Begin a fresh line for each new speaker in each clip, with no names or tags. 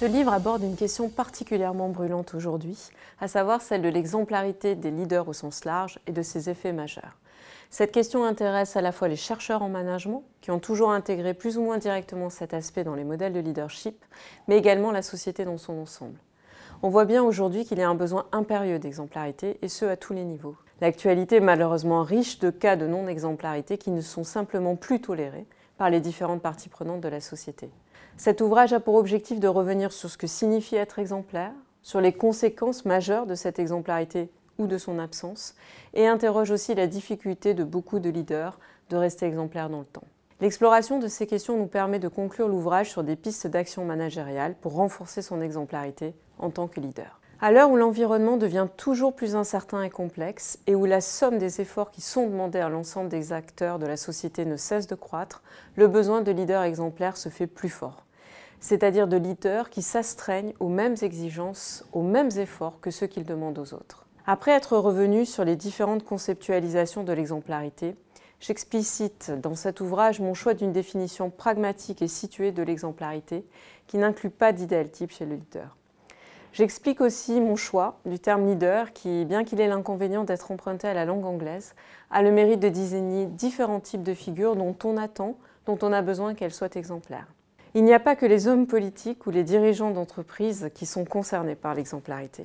Ce livre aborde une question particulièrement brûlante aujourd'hui, à savoir celle de l'exemplarité des leaders au sens large et de ses effets majeurs. Cette question intéresse à la fois les chercheurs en management, qui ont toujours intégré plus ou moins directement cet aspect dans les modèles de leadership, mais également la société dans son ensemble. On voit bien aujourd'hui qu'il y a un besoin impérieux d'exemplarité, et ce à tous les niveaux. L'actualité est malheureusement riche de cas de non-exemplarité qui ne sont simplement plus tolérés par les différentes parties prenantes de la société. Cet ouvrage a pour objectif de revenir sur ce que signifie être exemplaire, sur les conséquences majeures de cette exemplarité ou de son absence, et interroge aussi la difficulté de beaucoup de leaders de rester exemplaires dans le temps. L'exploration de ces questions nous permet de conclure l'ouvrage sur des pistes d'action managériale pour renforcer son exemplarité en tant que leader. À l'heure où l'environnement devient toujours plus incertain et complexe, et où la somme des efforts qui sont demandés à l'ensemble des acteurs de la société ne cesse de croître, le besoin de leaders exemplaires se fait plus fort c'est-à-dire de leaders qui s'astreignent aux mêmes exigences, aux mêmes efforts que ceux qu'ils demandent aux autres. Après être revenu sur les différentes conceptualisations de l'exemplarité, j'explicite dans cet ouvrage mon choix d'une définition pragmatique et située de l'exemplarité qui n'inclut pas d'idéal type chez le leader. J'explique aussi mon choix du terme leader qui, bien qu'il ait l'inconvénient d'être emprunté à la langue anglaise, a le mérite de désigner différents types de figures dont on attend, dont on a besoin qu'elles soient exemplaires. Il n'y a pas que les hommes politiques ou les dirigeants d'entreprise qui sont concernés par l'exemplarité.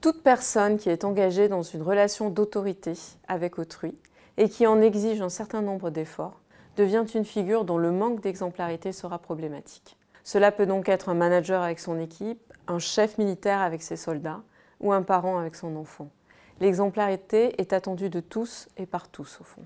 Toute personne qui est engagée dans une relation d'autorité avec autrui et qui en exige un certain nombre d'efforts devient une figure dont le manque d'exemplarité sera problématique. Cela peut donc être un manager avec son équipe, un chef militaire avec ses soldats ou un parent avec son enfant. L'exemplarité est attendue de tous et par tous au fond.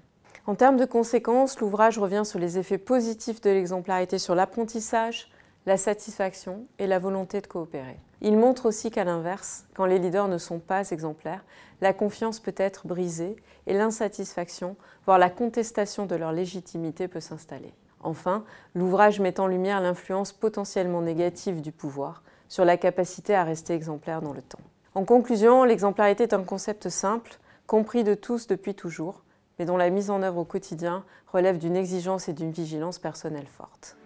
En termes de conséquences, l'ouvrage revient sur les effets positifs de l'exemplarité sur l'apprentissage, la satisfaction et la volonté de coopérer. Il montre aussi qu'à l'inverse, quand les leaders ne sont pas exemplaires, la confiance peut être brisée et l'insatisfaction, voire la contestation de leur légitimité peut s'installer. Enfin, l'ouvrage met en lumière l'influence potentiellement négative du pouvoir sur la capacité à rester exemplaire dans le temps. En conclusion, l'exemplarité est un concept simple, compris de tous depuis toujours, mais dont la mise en œuvre au quotidien relève d'une exigence et d'une vigilance personnelle forte.